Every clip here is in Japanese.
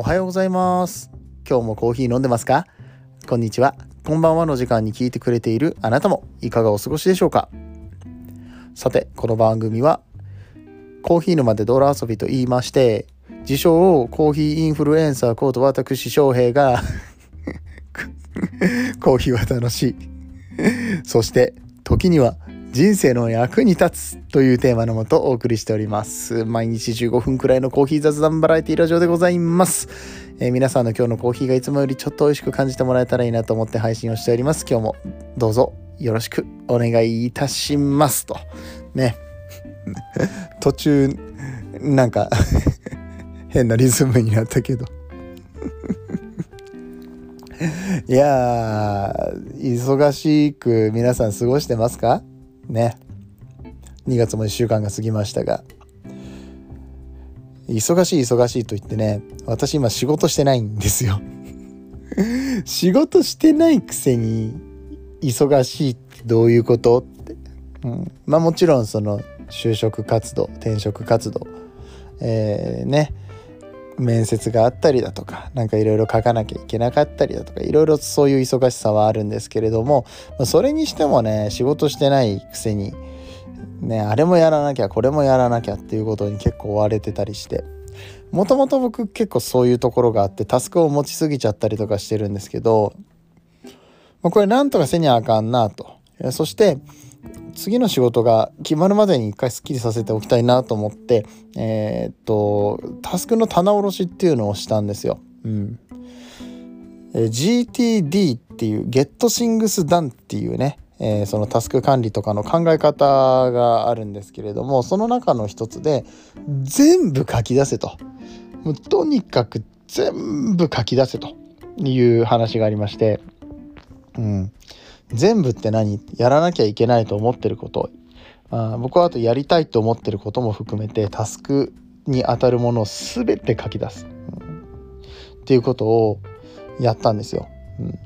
おはようございます。今日もコーヒー飲んでますか？こんにちは。こんばんはの時間に聞いてくれているあなたもいかがお過ごしでしょうか？さてこの番組はコーヒー沼で泥遊びと言いまして自称コーヒーインフルエンサーコート私翔平が コーヒーは楽しい。そして時には人生の役に立つというテーマのもとお送りしております。毎日15分くらいのコーヒー雑談バラエティラジオでございます。えー、皆さんの今日のコーヒーがいつもよりちょっと美味しく感じてもらえたらいいなと思って配信をしております。今日もどうぞよろしくお願いいたしますと。ね。途中、なんか 変なリズムになったけど いやー、忙しく皆さん過ごしてますか？ね。2月も1週間が過ぎましたが。忙しい忙しいと言ってね私今仕事してないんですよ。仕事してないくせに忙しいってどういうこと？って、うん、まあもちろんその就職活動転職活動。えー、ね。面接があったりだとか何かいろいろ書かなきゃいけなかったりだとかいろいろそういう忙しさはあるんですけれどもそれにしてもね仕事してないくせにねあれもやらなきゃこれもやらなきゃっていうことに結構追われてたりしてもともと僕結構そういうところがあってタスクを持ちすぎちゃったりとかしてるんですけどこれなんとかせにゃあかんなと。そして次の仕事が決まるまでに一回スッキリさせておきたいなと思ってえー、っとタスクの棚卸しっていうのをしたんですよ。うん、GTD っていう Get Things Done っていうね、えー、そのタスク管理とかの考え方があるんですけれどもその中の一つで全部書き出せと。もうとにかく全部書き出せという話がありまして、うん、全部って何？やらなきゃいけないと思ってること。あ僕はあとやりたいと思ってることも含めてタスクに当たるものを全て書き出す、うん、っていうことをやったんですよ。うん、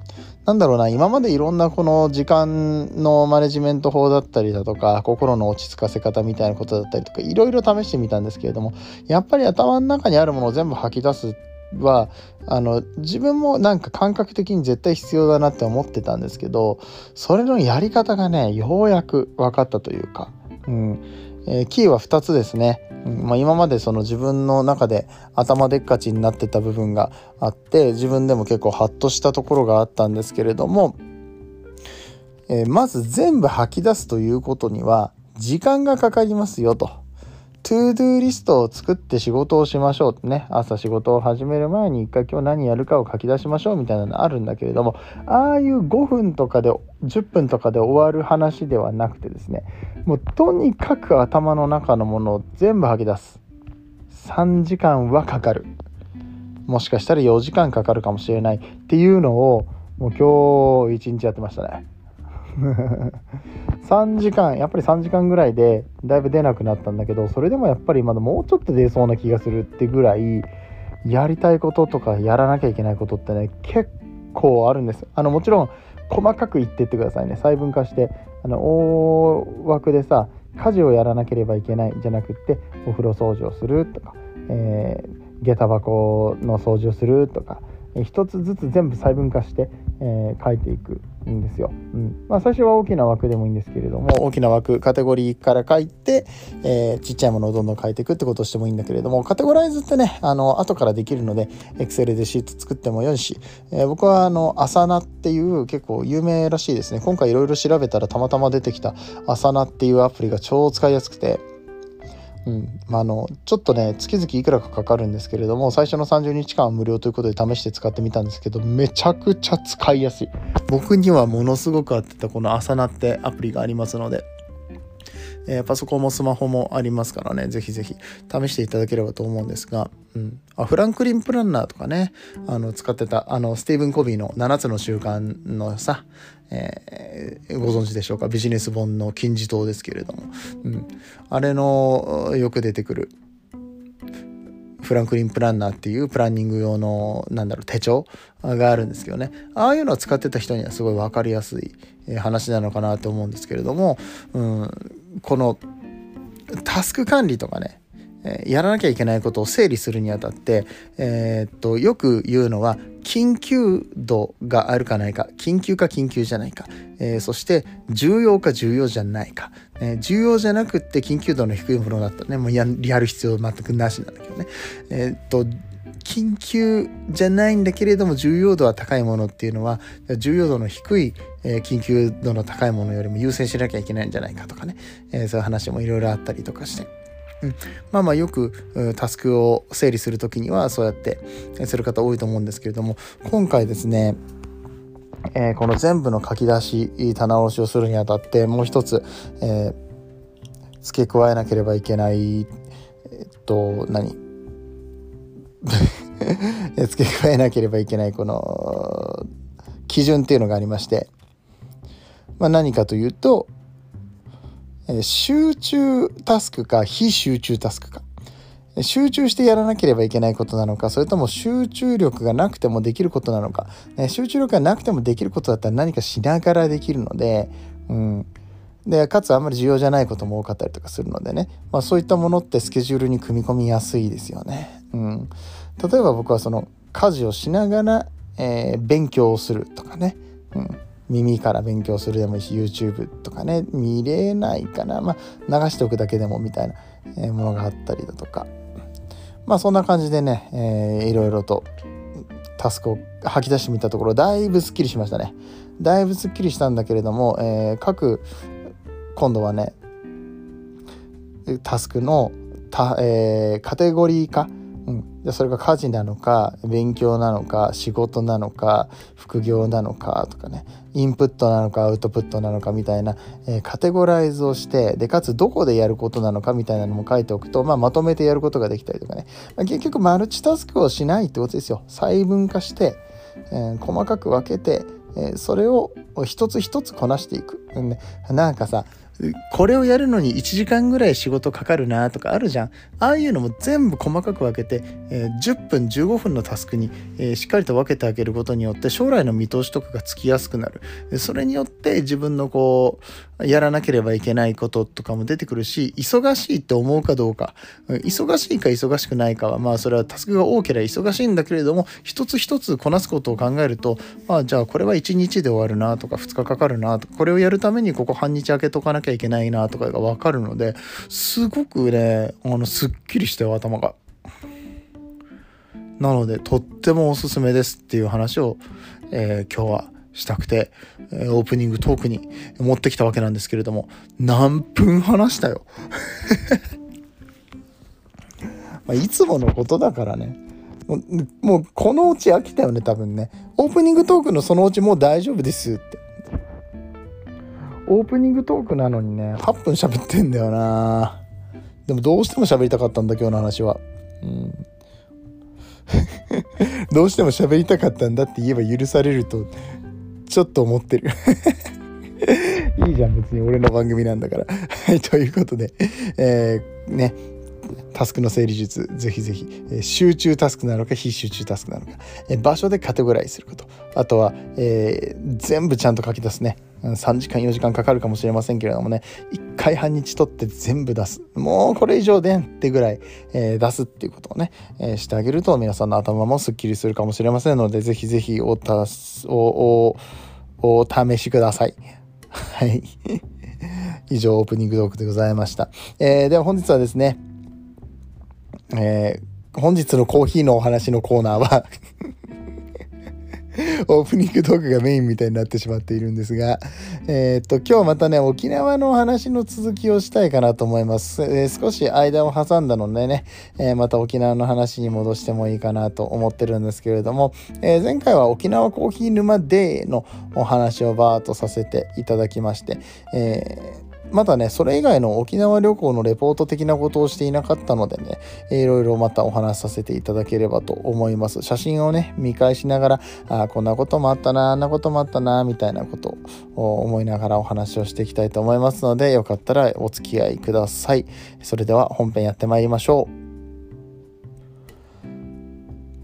なんだろうな今までいろんなこの時間のマネジメント法だったりだとか心の落ち着かせ方みたいなことだったりとかいろいろ試してみたんですけれどもやっぱり頭の中にあるものを全部吐き出すはあの自分もなんか感覚的に絶対必要だなって思ってたんですけどそれのやり方がねようやく分かったというか、うん。えー、キーは2つですね、うん。まあ、今までその自分の中で頭でっかちになってた部分があって自分でも結構ハッとしたところがあったんですけれども、えー、まず全部吐き出すということには時間がかかりますよと。 to do リストを作って仕事をしましょうってね。朝仕事を始める前に一回今日何やるかを書き出しましょうみたいなのあるんだけれどもああいう5分とかで10分とかで終わる話ではなくてですねもうとにかく頭の中のものを全部吐き出す。3時間はかかる。もしかしたら4時間かかるかもしれないっていうのをもう今日一日やってましたね。3時間やっぱり3時間ぐらいでだいぶ出なくなったんだけどそれでもやっぱりまだもうちょっと出そうな気がするってぐらいやりたいこととかやらなきゃいけないことってね結構あるんです。あのもちろん細かく言ってってくださいね。細分化してあの大枠でさ家事をやらなければいけないじゃなくってお風呂掃除をするとか、えー、下駄箱の掃除をするとか一つずつ全部細分化して、えー、書いていく。んですよ。うん。まあ、最初は大きな枠でもいいんですけれども。大きな枠カテゴリーから書いて、えー、ちっちゃいものをどんどん書いていくってことをしてもいいんだけれども。カテゴライズってねあの後からできるので Excel でシート作ってもよいし、えー、僕はあのアサナっていう結構有名らしいですね。今回いろいろ調べたらたまたま出てきたアサナっていうアプリが超使いやすくて。うん。まあ、のちょっとね月々いくらかかかるんですけれども最初の30日間は無料ということで試して使ってみたんですけどめちゃくちゃ使いやすい。僕にはものすごく合ってたこの「朝な」ってアプリがありますのでえー、パソコンもスマホもありますからね、ぜひぜひ試していただければと思うんですが、うん、あフランクリン・プランナーとかね、あの使ってたあのスティーブン・コビーの7つの習慣のさ、えー、ご存知でしょうか？ビジネス本の金字塔ですけれども、うん、あれのよく出てくるフランクリン・プランナーっていうプランニング用のなんだろう手帳？があるんですけどね。ああいうのを使ってた人にはすごい分かりやすい話なのかなと思うんですけれども、うん、このタスク管理とかね、えやらなきゃいけないことを整理するにあたって、えー、っとよく言うのは緊急度があるかないか緊急か緊急じゃないか、えー、そして重要か重要じゃないか、えー、重要じゃなくって緊急度の低いものだったらねもうややる必要全くなしなんだけどねえっと緊急じゃないんだけれども重要度は高いものっていうのは重要度の低い、え、緊急度の高いものよりも優先しなきゃいけないんじゃないかとかね、えー、そういう話もいろいろあったりとかして。うん、まあまあよくタスクを整理する時にはそうやってする方多いと思うんですけれども今回ですねえー、この全部の書き出し棚卸しをするにあたってもう一つ、えー、付け加えなければいけないえ、っと何？付け加えなければいけないこの基準っていうのがありまして、まあ、何かというと集中タスクか非集中タスクか。集中してやらなければいけないことなのかそれとも集中力がなくてもできることなのか。集中力がなくてもできることだったら何かしながらできるので、うん、でかつあんまり重要じゃないことも多かったりとかするのでね、まあ、そういったものってスケジュールに組み込みやすいですよね。うん、例えば僕はその家事をしながら、えー、勉強をするとかね、うん、耳から勉強するでもいいし YouTube とかね見れないかな、まあ、流しておくだけでもみたいな、ものがあったりだとか。まあそんな感じでね、えー、いろいろとタスクを吐き出してみたところだいぶすっきりしましたね。だいぶすっきりしたんだけれども、えー、各今度はねタスクのた、えー、カテゴリー化うん、でそれが家事なのか勉強なのか仕事なのか副業なのかとかね。インプットなのかアウトプットなのかみたいな、えー、カテゴライズをしてでかつどこでやることなのかみたいなのも書いておくと、まあ、まとめてやることができたりとかね、まあ、結局マルチタスクをしないってことですよ。細分化して、えー、細かく分けて、えー、それを一つ一つこなしていく、うんね、なんかさこれをやるのに1時間ぐらい仕事かかるなとかあるじゃん。ああいうのも全部細かく分けて、えー、10分15分のタスクに、えー、しっかりと分けてあげることによって将来の見通しとかがつきやすくなる。それによって自分のこうやらなければいけないこととかも出てくるし忙しいって思うかどうか。忙しいか忙しくないかはまあそれはタスクが多ければ忙しいんだけれども一つ一つこなすことを考えるとまあじゃあこれは1日で終わるなとか2日かかるなとかこれをやるためにここ半日空けとかなきゃいけないなとかが分かるのですごくねあのすっきりしたよ頭が。なのでとってもおすすめですっていう話を、えー、今日はしたくて、え、オープニングトークに持ってきたわけなんですけれども何分話したよ。まいつものことだからね。もうもうこのうち飽きたよね多分ね。オープニングトークのそのうちもう大丈夫ですって。オープニングトークなのにね8分喋ってんだよな。でもどうしても喋りたかったんだ今日の話は。うん。どうしても喋りたかったんだって言えば許されるとちょっと思ってる。いいじゃん別に俺の番組なんだから。はいということでえー、ね。タスクの整理術ぜひぜひ、えー、集中タスクなのか非集中タスクなのか、えー、場所でカテゴライズすること。あとは、え、全部ちゃんと書き出すね。3時間4時間かかるかもしれませんけれどもね1回半日取って全部出す。もうこれ以上でんってぐらい、えー、出すっていうことをね、えー、してあげると皆さんの頭もすっきりするかもしれませんのでぜひぜひおたおおお試しください。はい。以上オープニングトークでございました、えー、では本日はですねえー、本日のコーヒーのお話のコーナーは オープニングトークがメインみたいになってしまっているんですが、えー、っと、今日またね、沖縄の話の続きをしたいかなと思います。えー、少し間を挟んだのでね、えー、また沖縄の話に戻してもいいかなと思ってるんですけれども、え前回は沖縄コーヒー沼デーのお話をバーっとさせていただきまして、えまだね、それ以外の沖縄旅行のレポート的なことをしていなかったのでね、いろいろまたお話しさせていただければと思います。写真をね、見返しながら、あこんなこともあったな、あんなこともあったな、みたいなことを思いながらお話をしていきたいと思いますので、よかったらお付き合いください。それでは本編やってまいりましょう。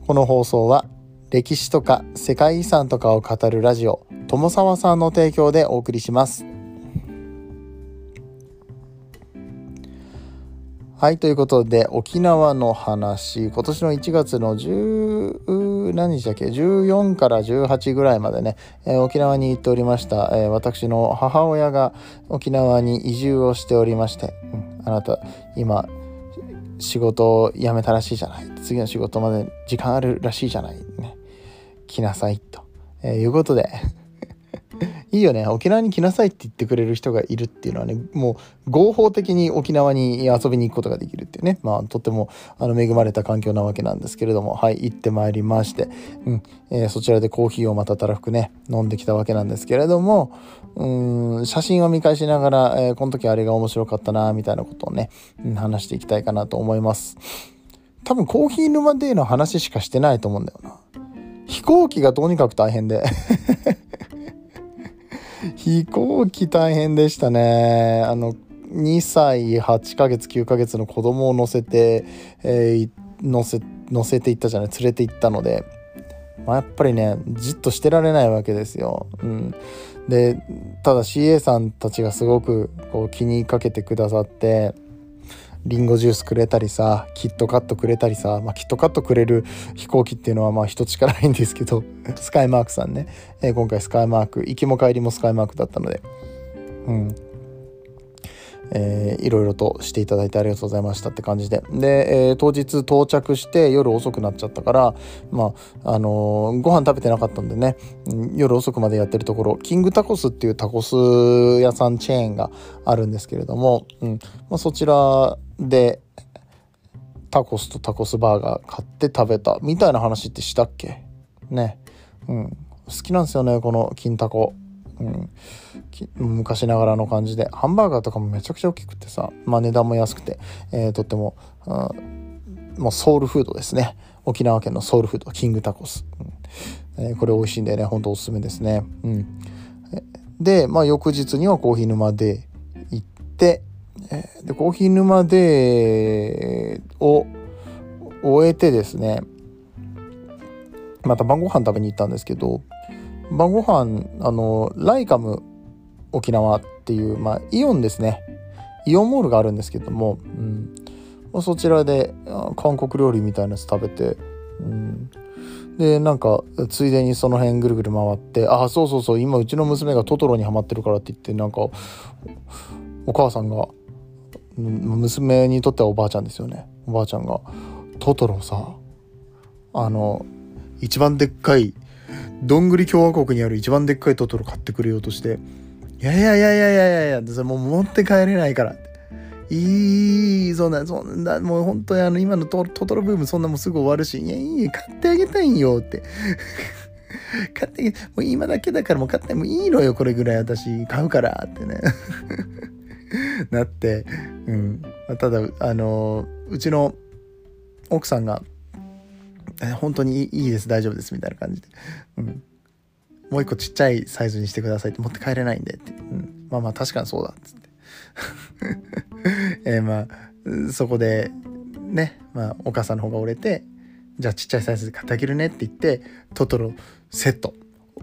この放送は歴史とか世界遺産とかを語るラジオ友沢さんの提供でお送りします。はい、ということで、沖縄の話、今年の1月の10、何日だっけ、14から18ぐらいまでね、えー、沖縄に行っておりました、えー、私の母親が沖縄に移住をしておりまして、うん、あなた、今、仕事を辞めたらしいじゃない。次の仕事まで時間あるらしいじゃない。ね、来なさい、と、えー、いうことで、いいよね。沖縄に来なさいって言ってくれる人がいるっていうのはねもう合法的に沖縄に遊びに行くことができるっていうね。まあとってもあの恵まれた環境なわけなんですけれども。はい行ってまいりまして、うん。えー、そちらでコーヒーをまたたらふくね飲んできたわけなんですけれども。うん写真を見返しながら、えー、この時あれが面白かったなみたいなことをね、うん、話していきたいかなと思います。多分コーヒー沼での話しかしてないと思うんだよな。飛行機がとにかく大変で。飛行機大変でしたね。あの、2歳8ヶ月9ヶ月の子供を乗せて、えー、乗せ、乗せていったじゃない、連れて行ったので、まあ、やっぱりね、じっとしてられないわけですよ。うん。で、ただ CA さんたちがすごくこう気にかけてくださって、リンゴジュースくれたりさキットカットくれたりさ、まあ、キットカットくれる飛行機っていうのはまあ一つしかないんですけど スカイマークさんね、えー、今回スカイマーク行きも帰りもスカイマークだったので。うん。えー、いろいろとしていただいてありがとうございましたって感じで。で、えー、当日到着して夜遅くなっちゃったからまああのー、ご飯食べてなかったんでね、夜遅くまでやってるところキングタコスっていうタコス屋さんチェーンがあるんですけれども、うんまあ、そちらでタコスとタコスバーガー買って食べたみたいな話ってしたっけ？ね。うん。好きなんですよねこの金タコ。うん、昔ながらの感じで。ハンバーガーとかもめちゃくちゃ大きくてさ、まあ、値段も安くて、えー、とっても、もうソウルフードですね。沖縄県のソウルフードキングタコス、うん。えー、これ美味しいんでね。ほんとおすすめですね、うん、で、まあ、翌日にはコーヒー沼で行ってえー、でコーヒー沼でを終えてですねまた晩ご飯食べに行ったんですけど晩ご飯あのライカム沖縄っていう、まあ、イオンですね。イオンモールがあるんですけども、うん、そちらで韓国料理みたいなやつ食べて、うん、でなんかついでにその辺ぐるぐる回ってああそうそうそう今うちの娘がトトロにハマってるからって言ってなんかお母さんが娘にとってはおばあちゃんですよね。おばあちゃんがトトロさあの一番でっかいどんぐり共和国にある一番でっかいトトロ買ってくれようとして「いやいやいやいやいやいやいやもう持って帰れないから」いいそんなそんなもう本当にあの今のトトロブームそんなもうすぐ終わるしいやいい買ってあげたいんよって。買ってもう今だけだからもう買ってもいいのよこれぐらい私買うからってね。なって、うん、ただあのうちの奥さんが本当にいいです大丈夫ですみたいな感じで、うん、もう一個ちっちゃいサイズにしてくださいって。持って帰れないんで。って、うん、まあまあ確かにそうだ。っつって。え、まあそこでね、まあ、お母さんの方が折れてじゃあちっちゃいサイズで買ってあげるね。って言ってトトロセット。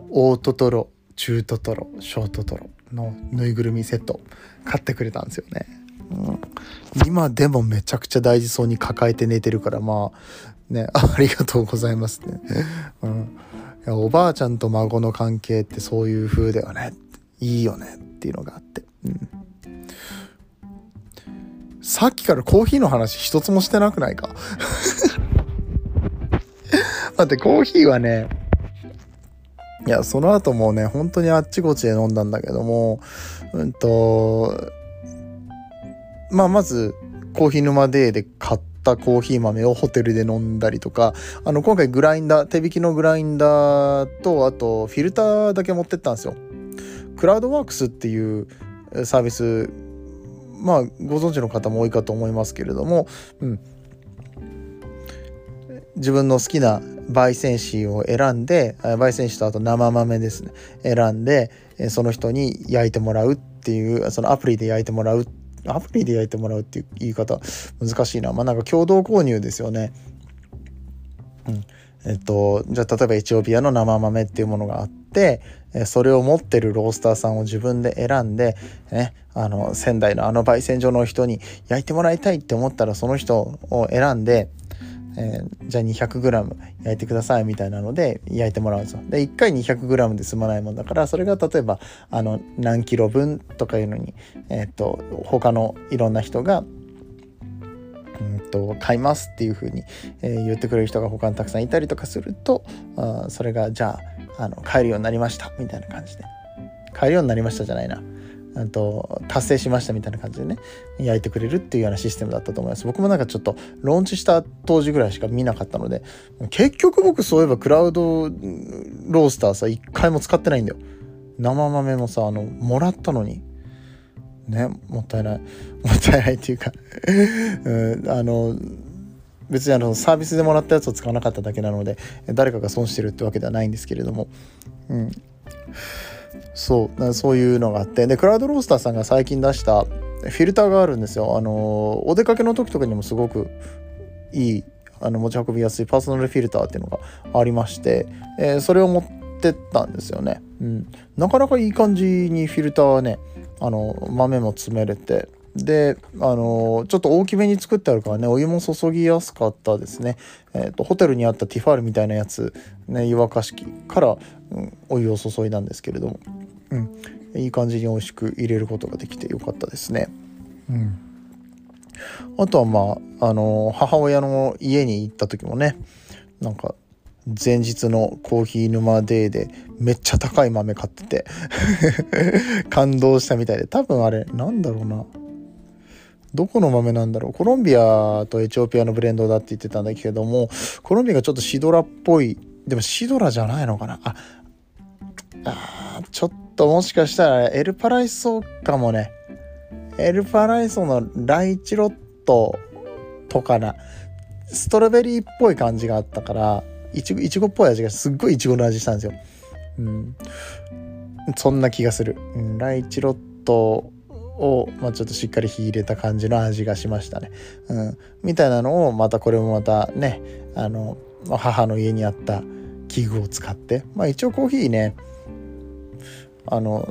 大トトロ中トトロ小トトロのぬいぐるみセット。買ってくれたんですよね。うん、今でもめちゃくちゃ大事そうに抱えて寝てるからまあね ありがとうございますね。うん、いやおばあちゃんと孫の関係ってそういう風だよねいいよねっていうのがあって。うんさっきからコーヒーの話一つもしてなくないか？待って、コーヒーはね、いや、その後もね、本当にあっちこっちで飲んだんだけども、うんと、まあ、まず、コーヒー沼デーで買ったコーヒー豆をホテルで飲んだりとか、あの、今回グラインダー、手引きのグラインダーと、あと、フィルターだけ持ってったんですよ。クラウドワークスっていうサービス、まあ、ご存知の方も多いかと思いますけれども、うん。自分の好きな焙煎紙を選んで焙煎紙とあと生豆ですね選んでその人に焼いてもらうっていうそのアプリで焼いてもらうアプリで焼いてもらうっていう言い方難しいなまあなんか共同購入ですよね。うんえっと、じゃあ例えばエチオピアの生豆っていうものがあってそれを持ってるロースターさんを自分で選んで、ね、あの仙台のあの焙煎所の人に焼いてもらいたいって思ったらその人を選んで、えー、じゃあ 200g 焼いてくださいみたいなので焼いてもらうんですよ。で1回 200g で済まないもんだからそれが例えばあの何キロ分とかいうのに、えーと、他のいろんな人がうんと買いますっていう風に、えー、言ってくれる人が他にたくさんいたりとかするとあそれがじゃああの買えるようになりましたみたいな感じで買えるようになりましたじゃないなと達成しましたみたいな感じでね焼いてくれるっていうようなシステムだったと思います。僕もなんかちょっとローンチした当時ぐらいしか見なかったので結局僕そういえばクラウドロースターさ一回も使ってないんだよ。生豆もさあのもらったのに。ねもったいない。もったいないっていうか。うん、あの別にあのサービスでもらったやつを使わなかっただけなので誰かが損してるってわけではないんですけれども。うん。そうそういうのがあって。でクラウドロースターさんが最近出したフィルターがあるんですよ。あのお出かけの時とかにもすごくいいあの持ち運びやすいパーソナルフィルターっていうのがありまして、えー、それを持ってったんですよね、うん、なかなかいい感じにフィルターはねあの豆も詰めれて。であのちょっと大きめに作ってあるからねお湯も注ぎやすかったですね、えーと、ホテルにあったティファールみたいなやつ、ね、湯沸かし器から、うん、お湯を注いだんですけれども、うん、いい感じに美味しく入れることができてよかったですね。うん、あとはまあ、あの母親の家に行った時もねなんか前日のコーヒー沼デーでめっちゃ高い豆買ってて 感動したみたいで多分あれなんだろうな。どこの豆なんだろう。コロンビアとエチオピアのブレンドだって言ってたんだけどもコロンビアがちょっとシドラっぽい。でもシドラじゃないのかな。ああちょっともしかしたらエルパライソかもねエルパライソのライチロットとかなストロベリーっぽい感じがあったからいちごいちごっぽい味がすっごいいちごの味したんですよ。うん、そんな気がする。うん、ライチロットを、まあ、ちょっとしっかり火入れた感じの味がしましたね。うん、みたいなのをまたこれもまたねあの母の家にあった器具を使ってまあ一応コーヒーねあの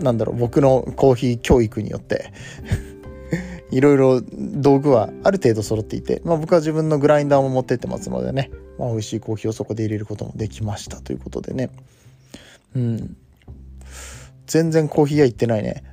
なんだろう僕のコーヒー教育によって いろいろ道具はある程度揃っていて、まあ、僕は自分のグラインダーも持ってってますのでね、まあ、美味しいコーヒーをそこで入れることもできましたということでね。うん。全然コーヒー屋行ってないね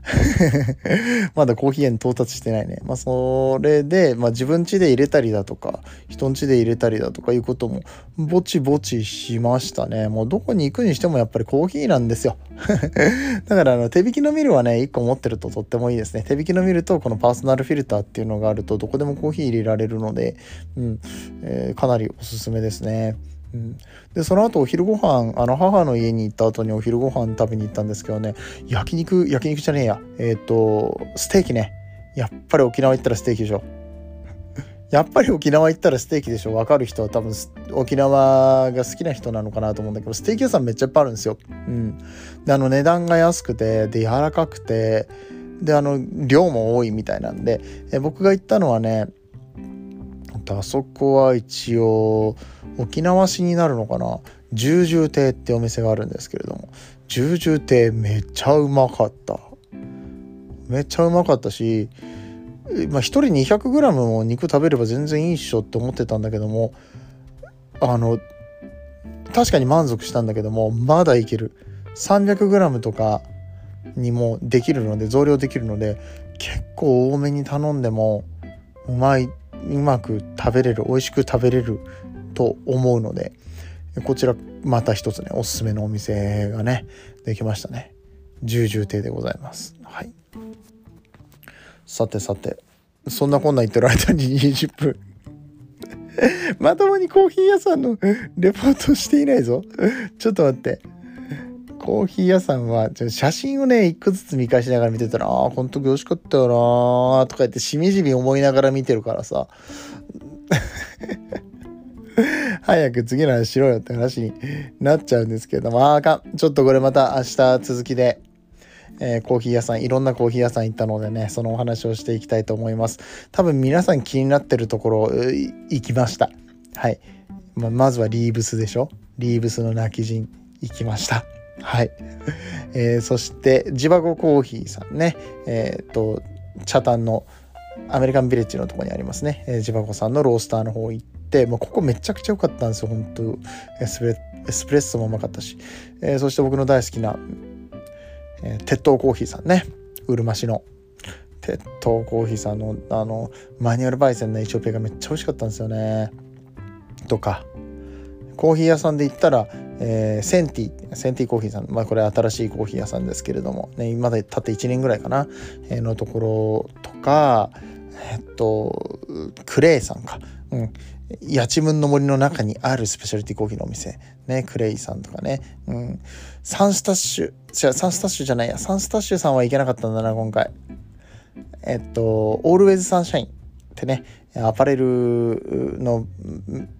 まだコーヒー屋に到達してないね。まあ、それで、まあ、自分家で入れたりだとか、人ん家で入れたりだとかいうことも、ぼちぼちしましたね。もうどこに行くにしてもやっぱりコーヒーなんですよ。だから、あの、手引きのミルはね、1個持ってるととってもいいですね。手引きのミルとこのパーソナルフィルターっていうのがあると、どこでもコーヒー入れられるので、うん、えー、かなりおすすめですね。うん、でその後お昼ご飯あの母の家に行った後にお昼ご飯食べに行ったんですけどね焼肉焼肉じゃねえや。えっ、とステーキね。やっぱり沖縄行ったらステーキでしょ。やっぱり沖縄行ったらステーキでしょ。分かる人は多分沖縄が好きな人なのかなと思うんだけどステーキ屋さんめっちゃいっぱいあるんですよ。うん、であの値段が安くてで柔らかくてであの量も多いみたいなんでえ僕が行ったのはねあそこは一応沖縄市になるのかな。十重亭ってお店があるんですけれども。十重亭めっちゃうまかった。めっちゃうまかったしまあ1人 200g も肉食べれば全然いいっしょって思ってたんだけどもあの確かに満足したんだけどもまだいける。300g とかにもできるので増量できるので結構多めに頼んでもうまいうまく食べれる美味しく食べれると思うのでこちらまた一つねおすすめのお店がねできましたね。重々亭でございます。はい。さてさてそんなこんな言ってる間に20分。まともにコーヒー屋さんのレポートしていないぞ。ちょっと待って。コーヒー屋さんは写真をね一個ずつ見返しながら見てたら「ああこの時美味しかったよな」とか言ってしみじみ思いながら見てるからさ 早く次の話しろよって話になっちゃうんですけども、ああかん。ちょっとこれまた明日続きで、えー、コーヒー屋さん、いろんなコーヒー屋さん行ったのでね、そのお話をしていきたいと思います。多分皆さん気になってるところ、行きました。はい。ままずはリーブスでしょ？リーブスの泣き人行きました。はい。えー、そして、ジバゴコーヒーさんね。えっ、ー、と、茶炭のアメリカンビレッジのとこにありますね。えー、ジバゴさんのロースターの方行って、もうここめちゃくちゃ良かったんですよ、本当エスプレエスプレッソもうまかったし。えー、そして僕の大好きな、えー、鉄塔コーヒーさんね。うるま市の。鉄塔コーヒーさんのあのマニュアル焙煎のエチオピアがめっちゃ美味しかったんですよね。とかコーヒー屋さんで言ったら、えー、センティセンティコーヒーさん、まあ、これ新しいコーヒー屋さんですけれども、ね、今でたって1年ぐらいかな、えー、のところとかえっとクレイさんか、うん、八千分の森の中にあるスペシャリティコーヒーのお店、ね、クレイさんとかね、うん、サンスタッシュ違うサンスタッシュじゃないや。サンスタッシュさんは行けなかったんだな今回。えっとオールウェイズサンシャインってね。アパレルの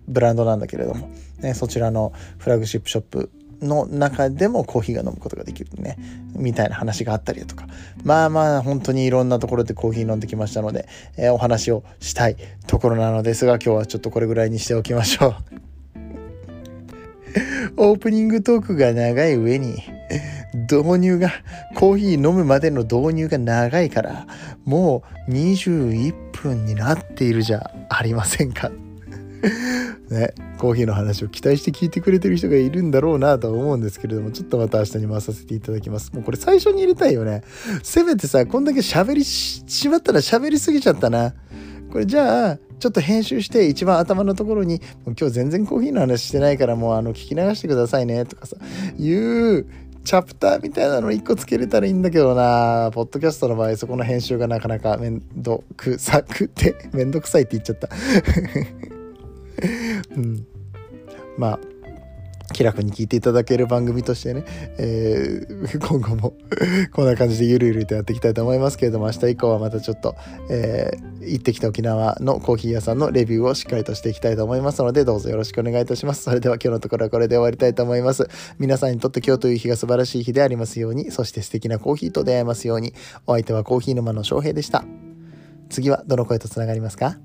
ブランドなんだけれども、ね、そちらのフラグシップショップの中でもコーヒーが飲むことができるねみたいな話があったりとか。まあまあ本当にいろんなところでコーヒー飲んできましたので、えー、お話をしたいところなのですが今日はちょっとこれぐらいにしておきましょう。オープニングトークが長い上に導入がコーヒー飲むまでの導入が長いからもう21分になっているじゃありませんか ね、コーヒーの話を期待して聞いてくれてる人がいるんだろうなとは思うんですけれども、ちょっとまた明日に回させていただきます。もうこれ最初に入れたいよね。せめてさ、こんだけ喋りしまったら喋りすぎちゃったな。これじゃあ、ちょっと編集して一番頭のところに、もう今日全然コーヒーの話してないからもうあの聞き流してくださいねとかさ、いうチャプターみたいなの1個つけれたらいいんだけどな。ポッドキャストの場合そこの編集がなかなかめんどくさくてめんどくさいって言っちゃった。うん。まあ気楽に聞いていただける番組としてね、えー、今後も こんな感じでゆるゆるとやっていきたいと思いますけれども明日以降はまたちょっと、えー、行ってきた沖縄のコーヒー屋さんのレビューをしっかりとしていきたいと思いますのでどうぞよろしくお願いいたします。それでは今日のところはこれで終わりたいと思います。皆さんにとって今日という日が素晴らしい日でありますようにそして素敵なコーヒーと出会えますように。お相手はコーヒー沼の翔平でした。次はどの声とつながりますか？